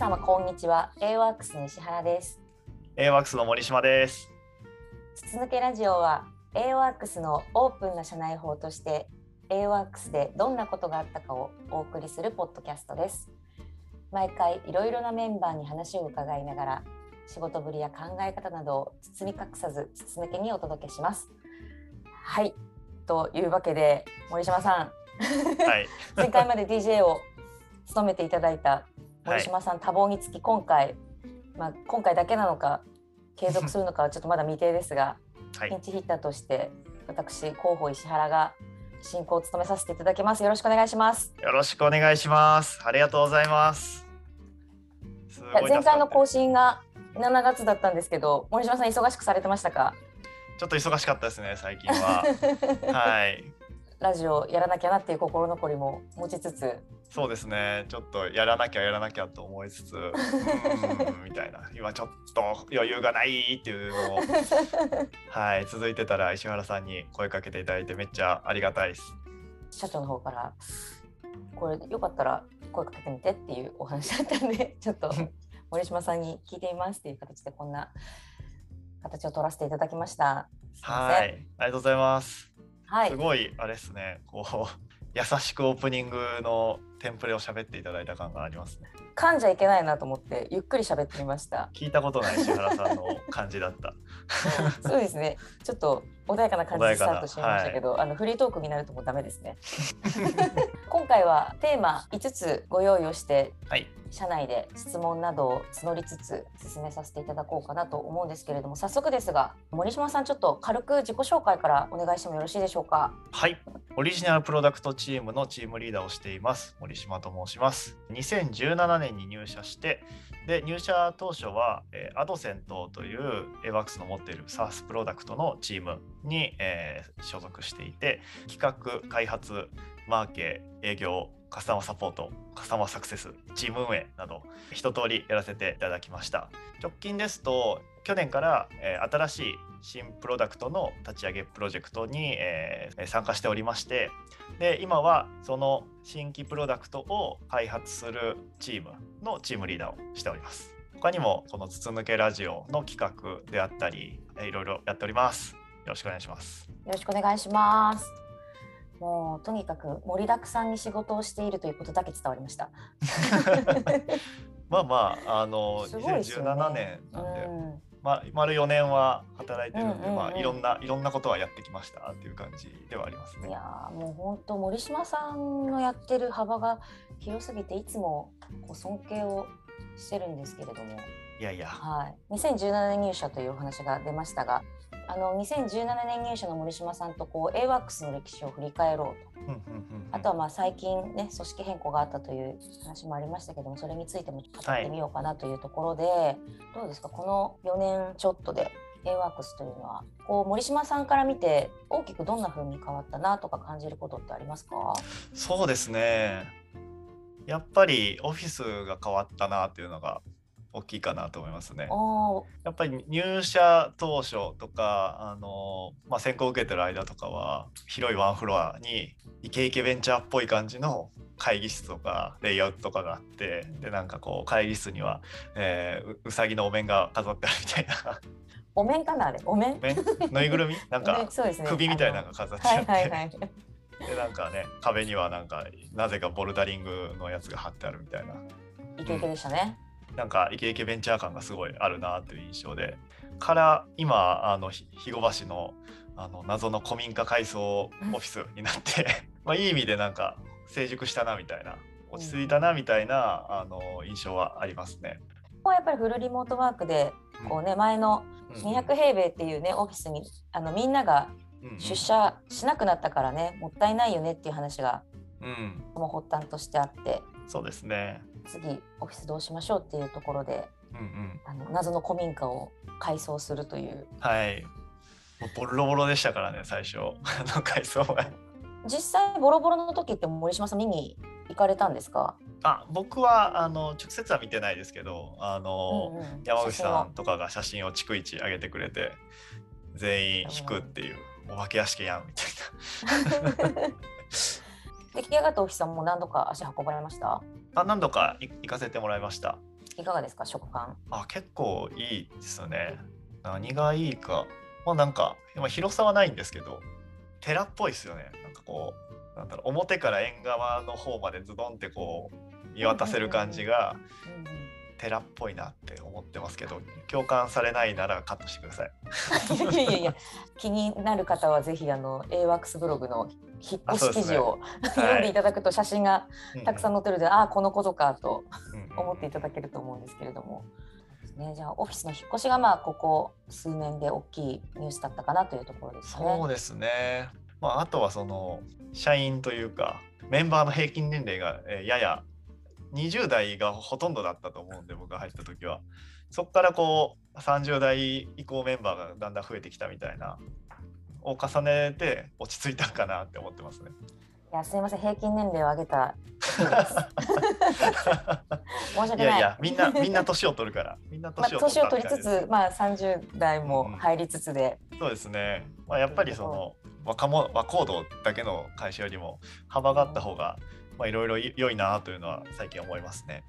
様こんにちは。A ワークスの石原です。A ワークスの森島です。筒抜けラジオは A ワークスのオープンな社内法として A ワークスでどんなことがあったかをお送りするポッドキャストです。毎回いろいろなメンバーに話を伺いながら仕事ぶりや考え方などを包み隠さず筒抜けにお届けします。はい。というわけで森島さん、はい、前回まで DJ を務めていただいた森島さん、はい、多忙につき今回、まあ、今回だけなのか継続するのかはちょっとまだ未定ですが、はい、ピンチヒッターとして私広報石原が進行を務めさせていただきます。よろしくお願いします。よろしくお願いします。ありがとうございます。前回の更新が7月だったんですけど、森島さん忙しくされてましたか？ちょっと忙しかったですね最近は。はい。ラジオやらなきゃなっていう心残りも持ちつつ。そうですね。ちょっとやらなきゃやらなきゃと思いつつ みたいな。今ちょっと余裕がないっていうのを はい続いてたら石原さんに声かけていただいてめっちゃありがたいです。社長の方からこれよかったら声かけてみてっていうお話だったんで ちょっと森島さんに聞いてみますっていう形でこんな形を取らせていただきました。はいありがとうございます。はい、すごいあれですね。こう優しくオープニングのテンプレを喋っていただいた感がありますね。噛んじゃいけないなと思ってゆっくり喋ってみました。聞いたことない石原さんの感じだった。そうですね。ちょっと穏やかな感じでスタートしましたけど、はい、あのフリートークになるともうダメですね。今回はテーマ5つご用意をして、はい、社内で質問などを募りつつ進めさせていただこうかなと思うんですけれども早速ですが森島さんちょっと軽く自己紹介からお願いしてもよろしいでしょうか？はい。オリジナルプロダクトチームのチームリーダーをしています。森島と申します。2017年に入社してで入社当初は、えー、アドセントという AWAX の持っている SaaS プロダクトのチームに、えー、所属していて企画開発マーケ営業カスタマーサポートカスタマーサクセスチーム運営など一通りやらせていただきました。直近ですと去年から、えー、新しい新プロダクトの立ち上げプロジェクトに、えー、参加しておりましてで今はその新規プロダクトを開発するチームのチームリーダーをしております。他にもこの筒抜けラジオの企画であったりいろいろやっております。よろしくお願いしますよろしくお願いしますもうとにかく盛りだくさんに仕事をしているということだけ伝わりました。まあまああの、ね、2017年なんで、うん、まあ丸4年は働いてるんで、うんうんうん、まあいろんないろんなことはやってきましたっていう感じではありますね。いやもう本当森島さんのやってる幅が広すぎていつもこう尊敬をしてるんですけれども。いやいや。はい。2017年入社というお話が出ましたが、あの2017年入社の森島さんとこう AWACS の歴史を振り返ろうと、あとはまあ最近ね組織変更があったという話もありましたけどもそれについても語ってみようかなというところで、はい、どうですか？この4年ちょっとで AWACS というのはこう森島さんから見て大きくどんな風に変わったなとか感じることってありますか？そうですね。やっぱりオフィスが変わったなっていうのが大きいかなと思いますね。やっぱり入社当初とかあの、まあ、選考を受けてる間とかは広いワンフロアにイケイケベンチャーっぽい感じの会議室とかレイアウトとかがあってでなんかこう会議室には、えー、うさぎのお面が飾ってあるみたいな。お面かなあれ？お面？ぬいぐるみ？なんか、ね、首みたいなのが飾ってあって。はいはいはいでなんかね壁にはなんかなぜかボルダリングのやつが貼ってあるみたいな。イケイケでしたね。うんなんかイケイケベンチャー感がすごいあるなという印象で。から今あの肥後橋のあの謎の古民家改装オフィスになって まあいい意味でなんか成熟したなみたいな落ち着いたなみたいな、あの印象はありますね。ここはやっぱりフルリモートワークでこうね、前の200平米っていうね、オフィスにあのみんなが出社しなくなったからね、もったいないよねっていう話が、うん、も発端としてあって。そうですね次オフィスどうしましょうっていうところで、うんうん、あの謎の古民家を改装するという。はい。ボロボロでしたからね最初。あの改装は。実際ボロボロの時って森島さん見に行かれたんですか？あ僕はあの直接は見てないですけどあの、うんうん、山口さんとかが写真を逐一上げてくれて全員引くっていう、お化け屋敷やんみたいな。出来上がったオフィスはもう何度か足運ばれました？あ何度か行かせてもらいました。いかがですか食感？あ結構いいですよね。何がいいか。まあなんか今広さはないんですけど寺っぽいですよね。なんかこうなんだろう表から縁側の方までズドンってこう見渡せる感じがうんうん寺っぽいなって思ってますけど共感されないならカットしてください。いやいやいや気になる方はぜひあの AWAX ブログの引っ越し記事を、読んでいただくと写真がたくさん載ってるので、ああこのことかと思っていただけると思うんですけれども、ね、じゃあオフィスの引っ越しがまあここ数年で大きいニュースだったかなというところですかね。そうですね、まあ、あとはその社員というかメンバーの平均年齢がえーやや20代がほとんどだったと思うんで僕が入った時はそこからこう30代以降メンバーがだんだん増えてきたみたいなを重ねて落ち着いたかなって思ってますね。いやすいません平均年齢を上げた。申し訳ない。いやいやみんなみんな年を取るからみんなまあ、年を取年を取りつつ、まあ、30代も入りつつで、そうですね。まあ、やっぱりその若者若行動だけの会社よりも幅があった方がまあいろいろ良いなというのは最近思いますね。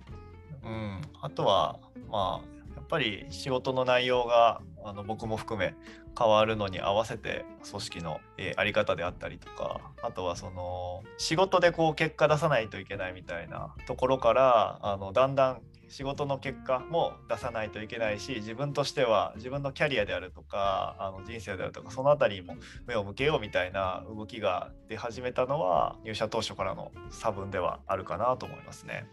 うん。あとはまあやっぱり仕事の内容があの僕も含め変わるのに合わせて組織の、えーあり方であったりとかあとはその仕事でこう結果出さないといけないみたいなところからあのだんだん仕事の結果も出さないといけないし自分としては自分のキャリアであるとかあの人生であるとかそのあたりにも目を向けようみたいな動きが出始めたのは入社当初からの差分ではあるかなと思いますね。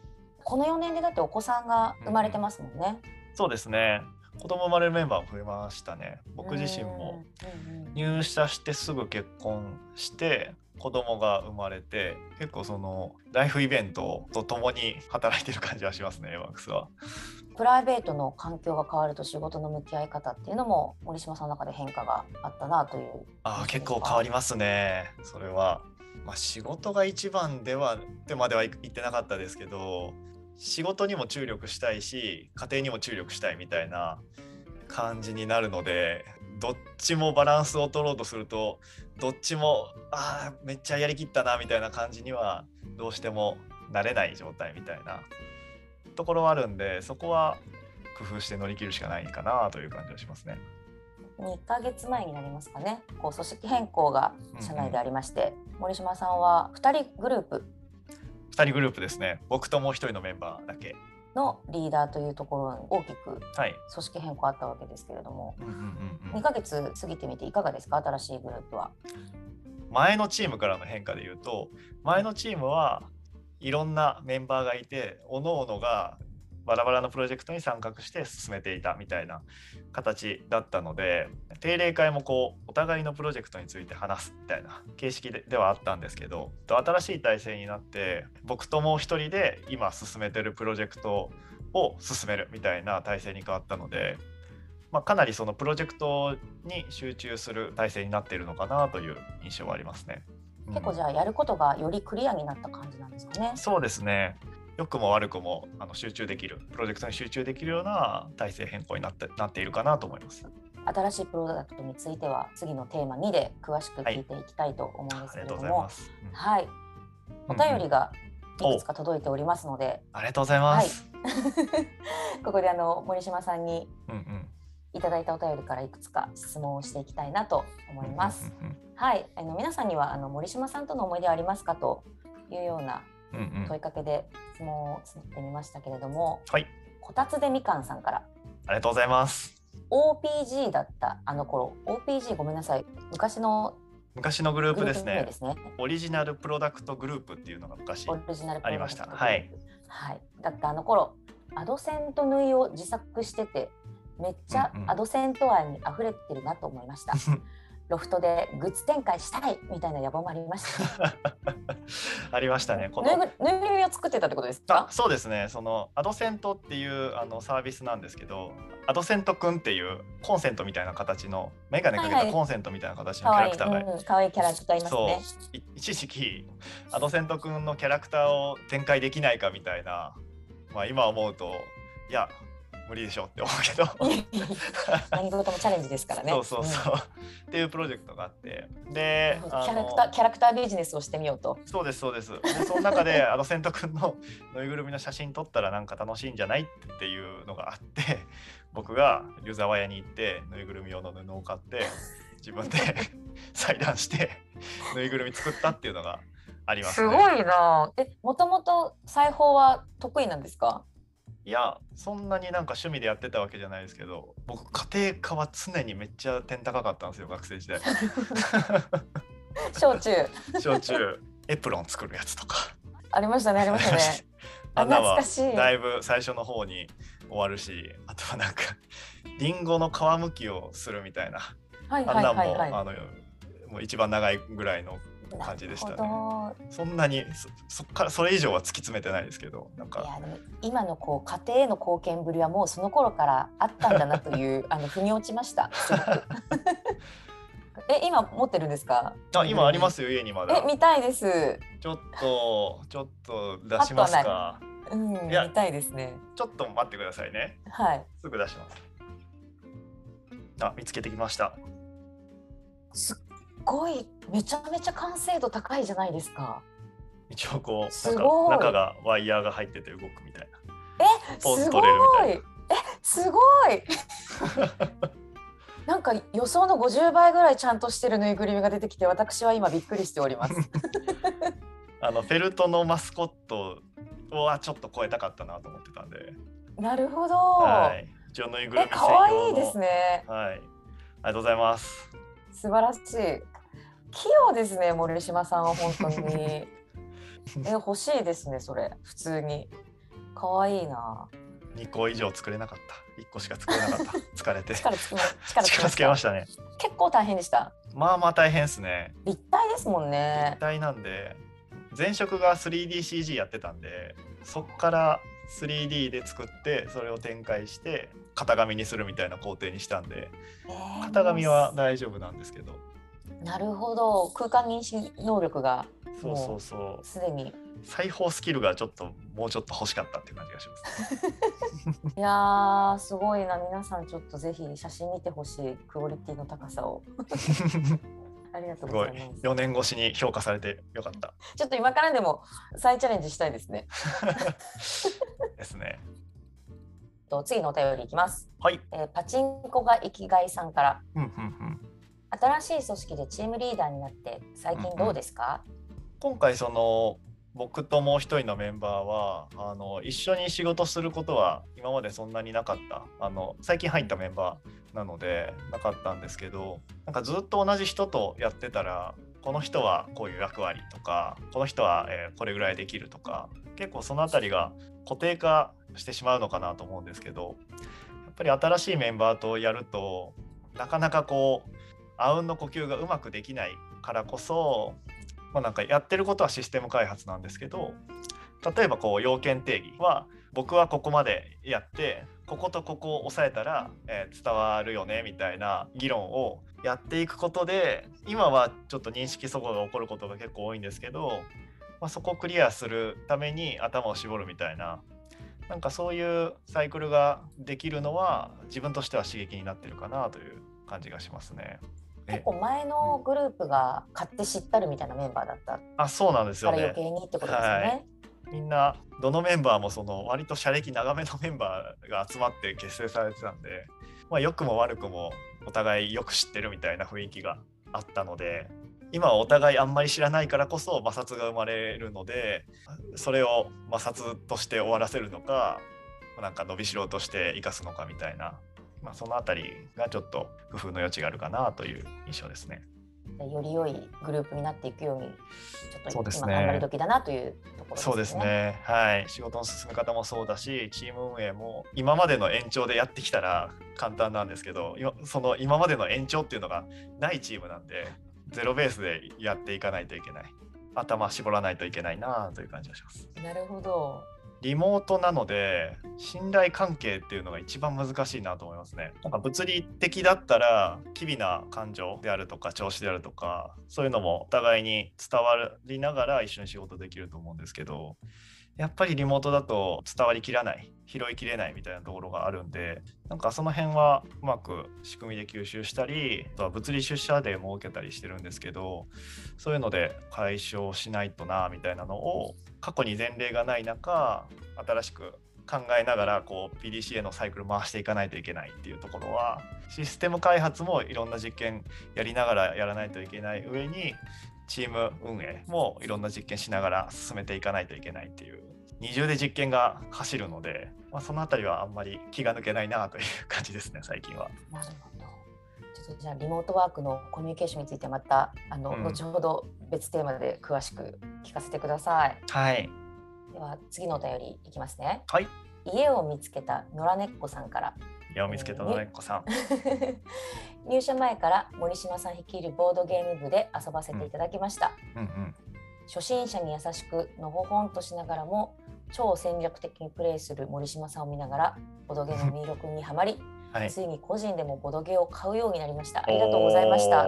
この4年でだってお子さんが生まれてますもんね。そうですね子供生まれるメンバーも増えましたね。僕自身もうんうんうん入社してすぐ結婚して子供が生まれて結構そのライフイベントと共に働いてる感じはしますねワークスは。プライベートの環境が変わると仕事の向き合い方っていうのも森島さんの中で変化があったなというあー結構変わりますねそれは。まあ、仕事が一番ではってまでは言ってなかったですけど仕事にも注力したいし家庭にも注力したいみたいな感じになるのでどっちもバランスを取ろうとするとどっちもあーめっちゃやりきったなみたいな感じにはどうしてもなれない状態みたいなところはあるんでそこは工夫して乗り切るしかないかなという感じはしますね。2ヶ月前になりますかねこう組織変更が社内でありまして、森島さんは2人グループ2人グループですね僕ともう1人のメンバーだけ。のリーダーというところに大きくはい。組織変更あったわけですけれどもうんうんうんう2んヶ月過ぎてみていかがですか？新しいグループは。前のチームからの変化で言うと前のチームはいろんなメンバーがいて各々がバラバラのプロジェクトに参画して進めていたみたいな形だったので定例会もこうお互いのプロジェクトについて話すみたいな形式でではあったんですけど新しい体制になって僕ともう一人で今進めてるプロジェクトを進めるみたいな体制に変わったので、まあ、かなりそのプロジェクトに集中する体制になっているのかなという印象はありますね。うん結構じゃあやることがよりクリアになった感じなんですかね。そうですね。良くも悪くもあの集中できる、プロジェクトに集中できるような体制変更になってなっているかなと思います。新しいプロダクトについては次のテーマ2で詳しく聞いていきたいと思うんあですけれども、ざいます。うん。はい、お便りがいくつか届いておりますので、ありがとうございます。ここであの森島さんにいただいたお便りからいくつか質問をしていきたいなと思います。うんはい、あの皆さんにはあの森島さんとの思い出はありますかというような問いかけで質問を募ってみましたけれども、はい、こたつでみかんさんから。ありがとうございます。OPG だったあの頃。OPG ごめんなさい。昔の昔のグループですね。ね。オリジナルプロダクトグループっていうのが昔ありました。はい、はい、だったあの頃アドセント縫いを自作しててめっちゃうんうん。アドセント愛に溢れてるなと思いました。ロフトでグッズ展開したいみたいな野望もありました。ありましたね。このぐぬいぐるみを作ってたってことですあか？そうですねそのアドセントっていうあのサービスなんですけどアドセントくんっていうコンセントみたいな形のメガネかけたコンセントみたいな形のキャラクターがうん可愛いキャラクターいますそうね。い一時期アドセントくんのキャラクターを展開できないかみたいな、まあ、今思うといや無理でしょって思うけど 何事もチャレンジですからね。そうそうそう、っていうプロジェクトがあってでうんキャラクターキャラクタービジネスをしてみようと。そうですそうですでその中で あの千斗くんのぬいぐるみの写真撮ったらなんか楽しいんじゃないっていうのがあって僕が湯沢屋に行ってぬいぐるみ用の布を買って自分で 裁断してぬいぐるみ作ったっていうのがありますね。すごいな。え、もともと裁縫は得意なんですか？いやそんなになんか趣味でやってたわけじゃないですけど僕家庭科は常にめっちゃ点高かったんですよ学生時代小中小中エプロン作るやつとかありましたねありましたね。あ あんなは懐かしい。だいぶ最初の方に終わるしあとはなんかリンゴの皮むきをするみたいなはいはいあんなんも。あのもう一番長いぐらいの感じでしたねほそんなにそそっからそれ以上は突き詰めてないですけどなんか今のこう家庭への貢献ぶりはもうその頃からあったんだなという あの腑に落ちました。え今持ってるんですか？あ今ありますよ家にまだえ見たいです。ちょっとちょっと出しますかうん見たいですね。ちょっと待ってくださいねはい。すぐ出しますあ見つけてきましたすっごいめちゃめちゃ完成度高いじゃないですか。一応こうすごい中中がワイヤーが入ってて動くみたいなえすごポーズ取れるみたいい。えすごい。なんか予想の50倍ぐらいちゃんとしてるぬいぐるみが出てきて私は今びっくりしております。あのフェルトのマスコットはちょっと超えたかったなと思ってたんでなるほど。はい一応ぬいぐるえみ専用のいですね。はいありがとうございます素晴らしい。器用ですね森島さんは本当に。え欲しいですねそれ普通に。可愛いな。2個以上作れなかった1個しか作れなかった 疲れて力つきま力つけましたね結構大変でした。まあまあ大変ですね立体ですもんね立。体なんで前職が 3DCG やってたんでそっから 3D で作ってそれを展開して型紙にするみたいな工程にしたんでえー型紙は大丈夫なんですけど。なるほど。空間認識能力がそうそうそうすでに。裁縫スキルがちょっともうちょっと欲しかったっていう感じがします。いやーすごいな。皆さんちょっとぜひ写真見てほしい。クオリティの高さを ありがとうすございます。4年越しに評価されてよかった。ちょっと今からでも再チャレンジしたいですね。ですね。と次のお便りいきます、はい。えーパチンコが生きがいさんから。うんうんうん。新しい組織でチームリーダーになって最近どうですか、今回その僕ともう一人のメンバーはあの一緒に仕事することは今までそんなになかった。あの最近入ったメンバーなのでなかったんですけどなんかずっと同じ人とやってたらこの人はこういう役割とかこの人は、えこれぐらいできるとか結構その辺りが固定化してしまうのかなと思うんですけどやっぱり新しいメンバーとやるとなかなかこうあうんの呼吸がうまくできないからこそまあ、なんかやってることはシステム開発なんですけど例えばこう要件定義は僕はここまでやってこことここを押さえたら、えー伝わるよねみたいな議論をやっていくことで今はちょっと認識齟齬が起こることが結構多いんですけど、まあ、そこをクリアするために頭を絞るみたいななんかそういうサイクルができるのは自分としては刺激になってるかなという感じがしますね。結構前のグループが買って知ったるみたいなメンバーだったあそうなんですよねから余。計にってことですよね。はいみんなどのメンバーもその割と社歴長めのメンバーが集まって結成されてたんで、まあ、良くも悪くもお互いよく知ってるみたいな雰囲気があったので今はお互いあんまり知らないからこそ摩擦が生まれるのでそれを摩擦として終わらせるのかなんか伸びしろとして生かすのかみたいな、まあ、そのあたりがちょっと工夫の余地があるかなという印象ですね。より良いグループになっていくようにちょっと今頑張り時だなというところですね。そうですね。はい。仕事の進め方もそうだし、チーム運営も今までの延長でやってきたら簡単なんですけど、今その今までの延長っていうのがないチームなんで、ゼロベースでやっていかないといけない。頭絞らないといけないなという感じがします。なるほど。リモートなので、信頼関係っていうのが一番難しいなと思いますね。なんか物理的だったら、機微な感情であるとか、調子であるとか、そういうのもお互いに伝わりながら一緒に仕事できると思うんですけど、やっぱりリモートだと伝わりきらない拾いきれないみたいなところがあるんでなんかその辺はうまく仕組みで吸収したりあとは物理出社で設けたりしてるんですけどそういうので解消しないとなみたいなのを過去に前例がない中新しく考えながらこう PDCA のサイクル回していかないといけないっていうところはシステム開発もいろんな実験やりながらやらないといけない上にチーム運営もいろんな実験しながら進めていかないといけないっていう二重で実験が走るので、まあ、その辺りはあんまり気が抜けないなという感じですね最近は。なるほどちょっとじゃあリモートワークのコミュニケーションについてまたあの、うん、後ほど別テーマで詳しく聞かせてください。はい。では次のお便りいきますね。はい。家を見つけた野良猫さんから。家を見つけた野良猫さん。入社前から森島さん率いるボードゲーム部で遊ばせていただきました。うんうん。うん、初心者に優しくのほほんとしながらも超戦略的にプレイする森島さんを見ながらボドゲの魅力にはまり、はい、ついに個人でもボドゲを買うようになりました。ありがとうございました。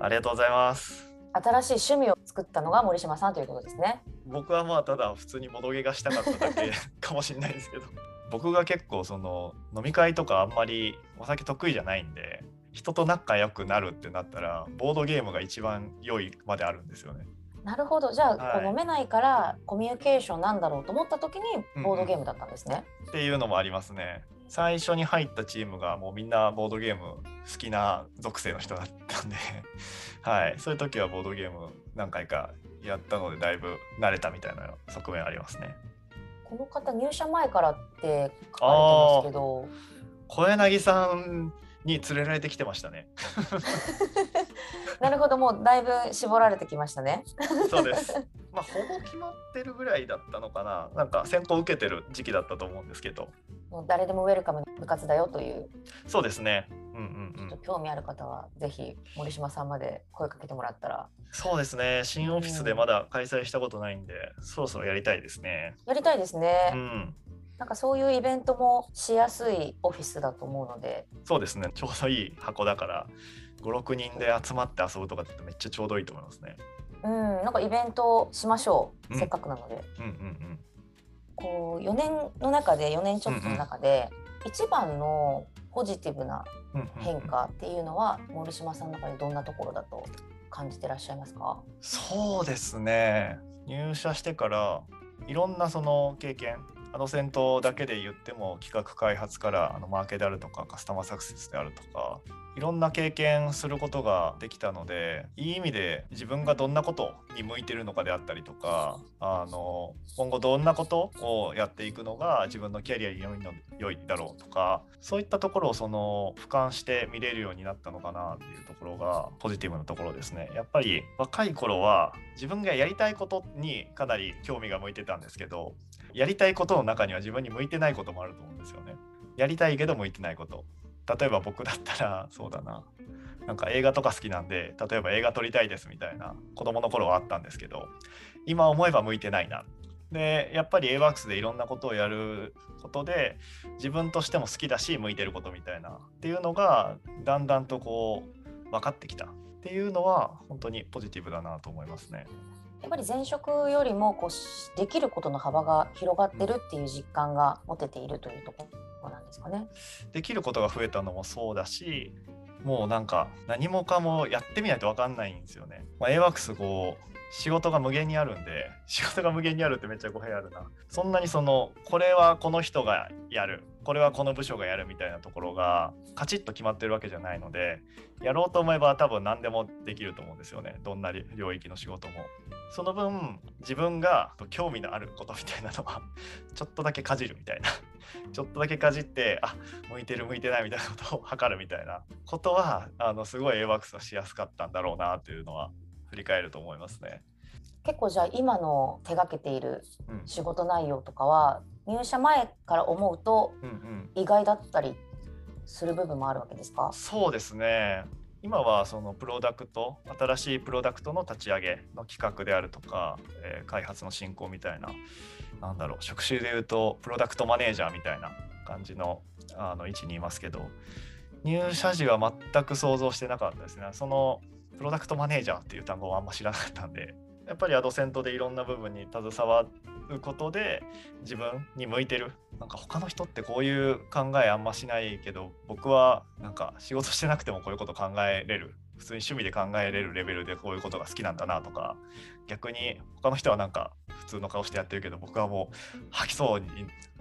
ありがとうございます。新しい趣味を作ったのが森島さんということですね。僕はまあただ普通にボドゲがしたかっただけかもしれないですけど僕が結構その飲み会とかあんまりお酒得意じゃないんで人と仲良くなるってなったらボードゲームが一番良いまであるんですよねなるほどじゃあ、はい、こう飲めないからコミュニケーションなんだろうと思った時にボードゲームだったんですね。うんうん、っていうのもありますね。最初に入ったチームがもうみんなボードゲーム好きな属性の人だったんで はい、そういう時はボードゲーム何回かやったのでだいぶ慣れたみたいな側面ありますね。この方入社前からって書かれてますけど小柳さんに連れられてきてましたね。なるほど、もうだいぶ絞られてきましたね。そうです。まあ、ほぼ決まってるぐらいだったのかな。なんか選考受けてる時期だったと思うんですけど。もう誰でもウェルカム部活だよという。そうですね。うんうんうん。ちょっと興味ある方は、ぜひ森島さんまで声かけてもらったら。そうですね。新オフィスでまだ開催したことないんで、うん、そろそろやりたいですね。やりたいですね。うん。なんかそういうイベントもしやすいオフィスだと思うのでそうですねちょうどいい箱だから56人で集まって遊ぶとかってめっちゃちょうどいいと思いますねうんなんかイベントしましょう、うん、せっかくなので、うんうんうん、こう4年の中で4年ちょっとの中で、一番のポジティブな変化っていうのは、森島さんの中でどんなところだと感じてらっしゃいますか？そうですね。入社してからいろんなその経験あの戦闘だけで言っても企画開発からあのマーケであるとかカスタマーサクセスであるとかいろんな経験することができたのでいい意味で自分がどんなことに向いてるのかであったりとかあの今後どんなことをやっていくのが自分のキャリアに良いの良いだろうとかそういったところをその俯瞰して見れるようになったのかなっていうところがポジティブなところですね。やっぱり若い頃は自分がやりたいことにかなり興味が向いてたんですけどやりたいことの中には自分に向いてないこともあると思うんですよね。やりたいけど向いてないこと。例えば僕だったらそうだな。なんか映画とか好きなんで例えば映画撮りたいですみたいな子供の頃はあったんですけど今思えば向いてないな。でやっぱり AWORKS でいろんなことをやることで自分としても好きだし向いてることみたいなっていうのがだんだんとこう分かってきたっていうのは本当にポジティブだなと思いますね。やっぱり前職よりもこうできることの幅が広がってるっていう実感が持てているというところなんですかね。できることが増えたのもそうだしもうなんか何もかもやってみないと分かんないんですよね。まあ、AWAX こう仕事が無限にあるんで 仕事が無限にあるってめっちゃ語弊あるなそんなにそのこれはこの人がやるこれはこの部署がやるみたいなところがカチッと決まってるわけじゃないのでやろうと思えば多分何でもできると思うんですよねどんな領域の仕事もその分自分が興味のあることみたいなのはちょっとだけかじるみたいなちょっとだけかじってあ向いてる向いてないみたいなことを測るみたいな。ことはあのすごい AWAX はしやすかったんだろうなっていうのは振り返ると思いますね。結構じゃあ今の手がけている仕事内容とかは、入社前から思うと意外だったりする部分もあるわけですか、うんうん、そうですね。今はそのプロダクト新しいプロダクトの立ち上げの企画であるとか、えー、開発の進行みたいななんだろう職種でいうとプロダクトマネージャーみたいな感じのあの位置にいますけど入社時は全く想像してなかったですね。そのプロダクトマネージャーっていう単語はあんま知らなかったんでやっぱりアドセントでいろんな部分に携わることで自分に向いてる。なんか他の人ってこういう考えあんましないけど僕はなんか仕事してなくてもこういうこと考えれる普通に趣味で考えれるレベルでこういうことが好きなんだなとか逆に他の人はなんか普通の顔してやってるけど僕はもう吐きそうに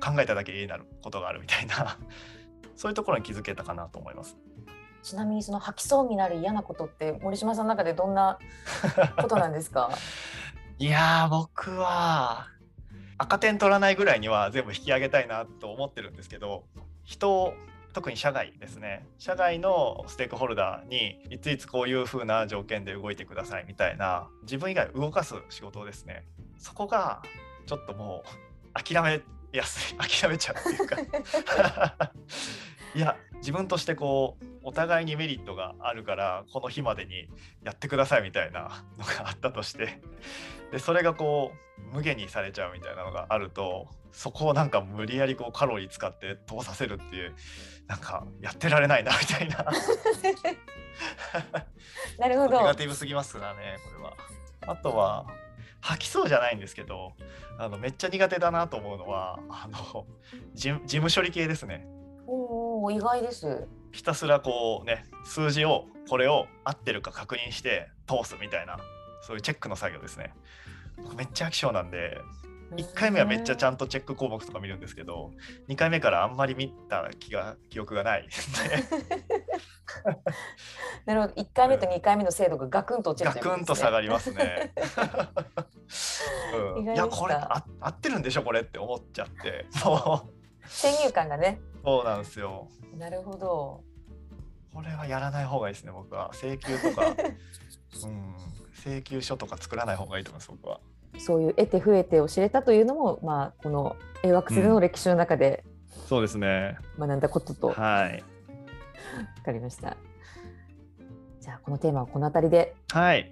考えただけになることがあるみたいな そういうところに気づけたかなと思います。ちなみにその吐きそうになる嫌なことって森島さんの中でどんなことなんですか？いやー僕は赤点取らないぐらいには全部引き上げたいなと思ってるんですけど人特に社外ですね。社外のステークホルダーにいついつこういう風な条件で動いてくださいみたいな自分以外動かす仕事ですね。そこがちょっともう諦めやすい諦めちゃうっていうか。いや自分としてこうお互いにメリットがあるからこの日までにやってくださいみたいなのがあったとして。でそれがこう無限にされちゃうみたいなのがあるとそこをなんか無理やりこうカロリー使って通させるっていうなんかやってられないなみたいな。なるほど。ネガティブすぎますからねこれは。あとは吐きそうじゃないんですけどあのめっちゃ苦手だなと思うのはあの事事務処理系ですね。おお意外です。ひたすらこうね数字をこれを合ってるか確認して通すみたいなそういうチェックの作業ですね。僕めっちゃ飽き性なんで1回目はめっちゃちゃんとチェック項目とか見るんですけど2回目からあんまり見た気が記憶がない なるほど1回目と2回目の精度がガクンと落ちるガクンと下がりますね。うん、いやこれあ合ってるんでしょこれって思っちゃって も先入観がねうそうなんですよ。なるほどこれはやらない方がいいですね僕は請求とか、うん、請求書とか作らない方がいいと思います僕は。そういう得て増えてを知れたというのもまあこの A ワックスでの歴史の中でそうですね。学んだことと分はい。かりました。じゃあこのテーマはこの辺りではい。